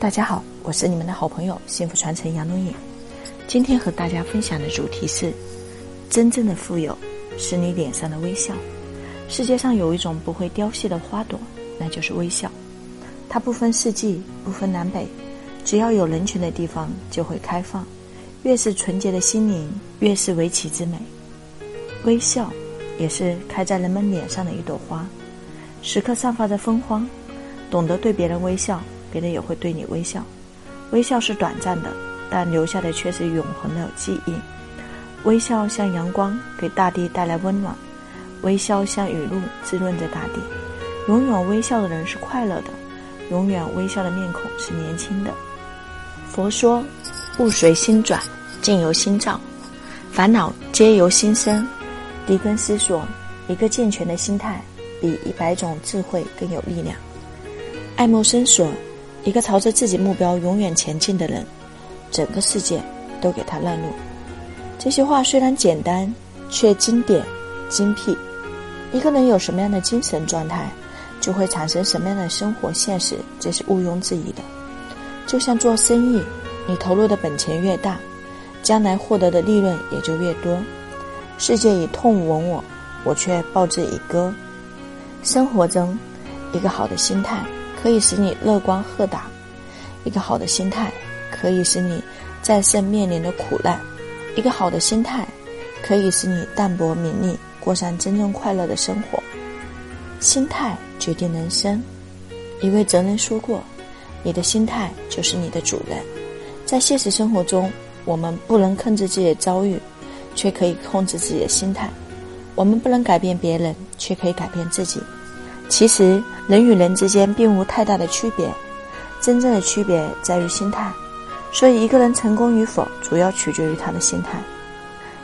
大家好，我是你们的好朋友幸福传承杨龙颖。今天和大家分享的主题是：真正的富有是你脸上的微笑。世界上有一种不会凋谢的花朵，那就是微笑。它不分四季，不分南北，只要有人群的地方就会开放。越是纯洁的心灵，越是维奇之美。微笑也是开在人们脸上的一朵花，时刻散发着芬芳。懂得对别人微笑。别人也会对你微笑，微笑是短暂的，但留下的却是永恒的记忆。微笑像阳光，给大地带来温暖；微笑像雨露，滋润着大地。永远微笑的人是快乐的，永远微笑的面孔是年轻的。佛说：物随心转，境由心造，烦恼皆由心生。狄更斯说：一个健全的心态，比一百种智慧更有力量。爱默生说。一个朝着自己目标永远前进的人，整个世界都给他让路。这些话虽然简单，却经典、精辟。一个人有什么样的精神状态，就会产生什么样的生活现实，这是毋庸置疑的。就像做生意，你投入的本钱越大，将来获得的利润也就越多。世界以痛吻我，我却报之以歌。生活中，一个好的心态。可以使你乐观豁达，一个好的心态可以使你战胜面临的苦难，一个好的心态可以使你淡泊名利，过上真正快乐的生活。心态决定人生。一位哲人说过：“你的心态就是你的主人。”在现实生活中，我们不能控制自己的遭遇，却可以控制自己的心态；我们不能改变别人，却可以改变自己。其实人与人之间并无太大的区别，真正的区别在于心态。所以一个人成功与否，主要取决于他的心态。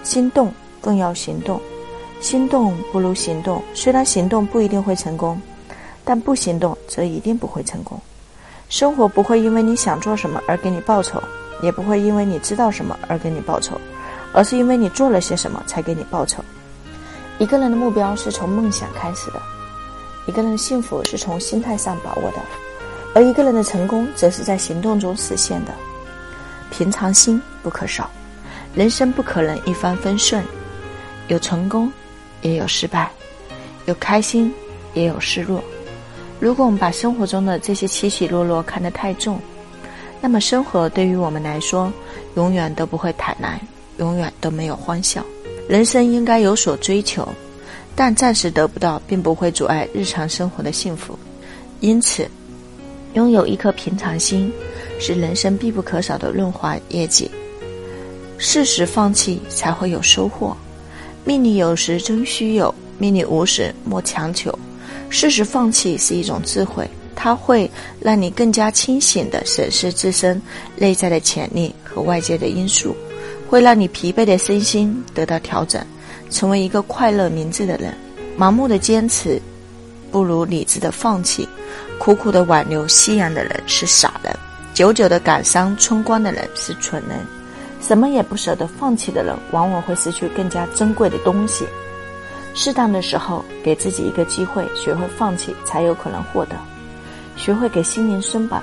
心动更要行动，心动不如行动。虽然行动不一定会成功，但不行动则一定不会成功。生活不会因为你想做什么而给你报酬，也不会因为你知道什么而给你报酬，而是因为你做了些什么才给你报酬。一个人的目标是从梦想开始的。一个人的幸福是从心态上把握的，而一个人的成功则是在行动中实现的。平常心不可少，人生不可能一帆风顺，有成功，也有失败，有开心，也有失落。如果我们把生活中的这些起起落落看得太重，那么生活对于我们来说，永远都不会坦然，永远都没有欢笑。人生应该有所追求。但暂时得不到，并不会阻碍日常生活的幸福。因此，拥有一颗平常心，是人生必不可少的润滑业绩。适时放弃，才会有收获。命里有时终须有，命里无时莫强求。适时放弃是一种智慧，它会让你更加清醒地审视自身内在的潜力和外界的因素，会让你疲惫的身心得到调整。成为一个快乐明智的人，盲目的坚持，不如理智的放弃；苦苦的挽留夕阳的人是傻人，久久的感伤春光的人是蠢人。什么也不舍得放弃的人，往往会失去更加珍贵的东西。适当的时候，给自己一个机会，学会放弃，才有可能获得。学会给心灵松绑。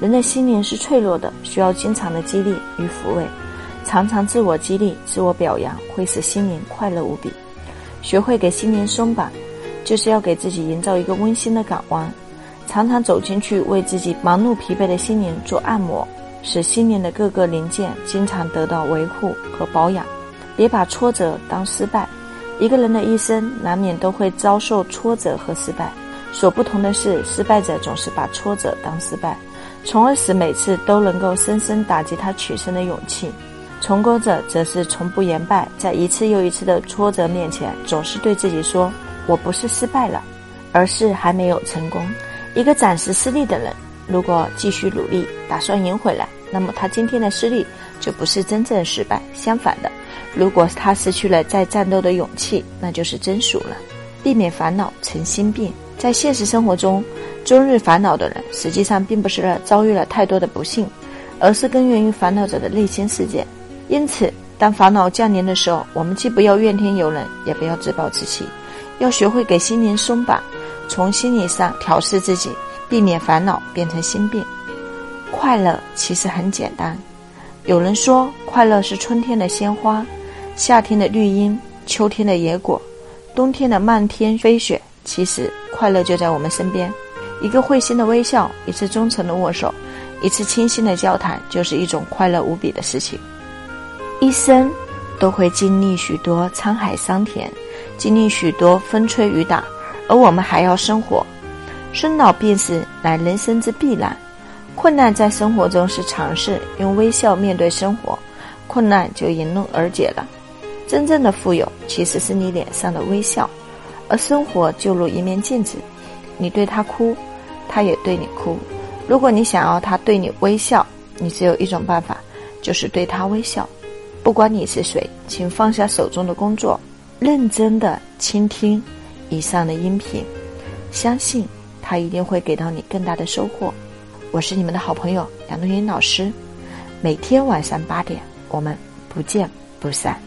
人的心灵是脆弱的，需要经常的激励与抚慰。常常自我激励、自我表扬，会使心灵快乐无比。学会给心灵松绑，就是要给自己营造一个温馨的港湾。常常走进去，为自己忙碌疲惫的心灵做按摩，使心灵的各个零件经常得到维护和保养。别把挫折当失败。一个人的一生难免都会遭受挫折和失败，所不同的是，失败者总是把挫折当失败，从而使每次都能够深深打击他取胜的勇气。成功者则是从不言败，在一次又一次的挫折面前，总是对自己说：“我不是失败了，而是还没有成功。”一个暂时失利的人，如果继续努力，打算赢回来，那么他今天的失利就不是真正的失败。相反的，如果他失去了再战斗的勇气，那就是真输了。避免烦恼成心病。在现实生活中，终日烦恼的人，实际上并不是遭遇了太多的不幸，而是根源于烦恼者的内心世界。因此，当烦恼降临的时候，我们既不要怨天尤人，也不要自暴自弃，要学会给心灵松绑，从心理上调试自己，避免烦恼变成心病。快乐其实很简单。有人说，快乐是春天的鲜花，夏天的绿荫，秋天的野果，冬天的漫天飞雪。其实，快乐就在我们身边。一个会心的微笑，一次忠诚的握手，一次倾心的交谈，就是一种快乐无比的事情。一生都会经历许多沧海桑田，经历许多风吹雨打，而我们还要生活。生老病死乃人生之必然，困难在生活中是常事。用微笑面对生活，困难就迎刃而解了。真正的富有，其实是你脸上的微笑。而生活就如一面镜子，你对他哭，他也对你哭。如果你想要他对你微笑，你只有一种办法，就是对他微笑。不管你是谁，请放下手中的工作，认真的倾听以上的音频，相信他一定会给到你更大的收获。我是你们的好朋友杨冬云老师，每天晚上八点，我们不见不散。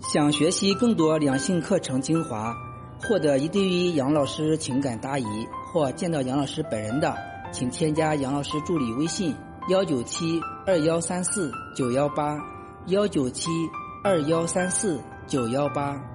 想学习更多两性课程精华，获得一对一杨老师情感答疑或见到杨老师本人的，请添加杨老师助理微信：幺九七二幺三四九幺八，幺九七二幺三四九幺八。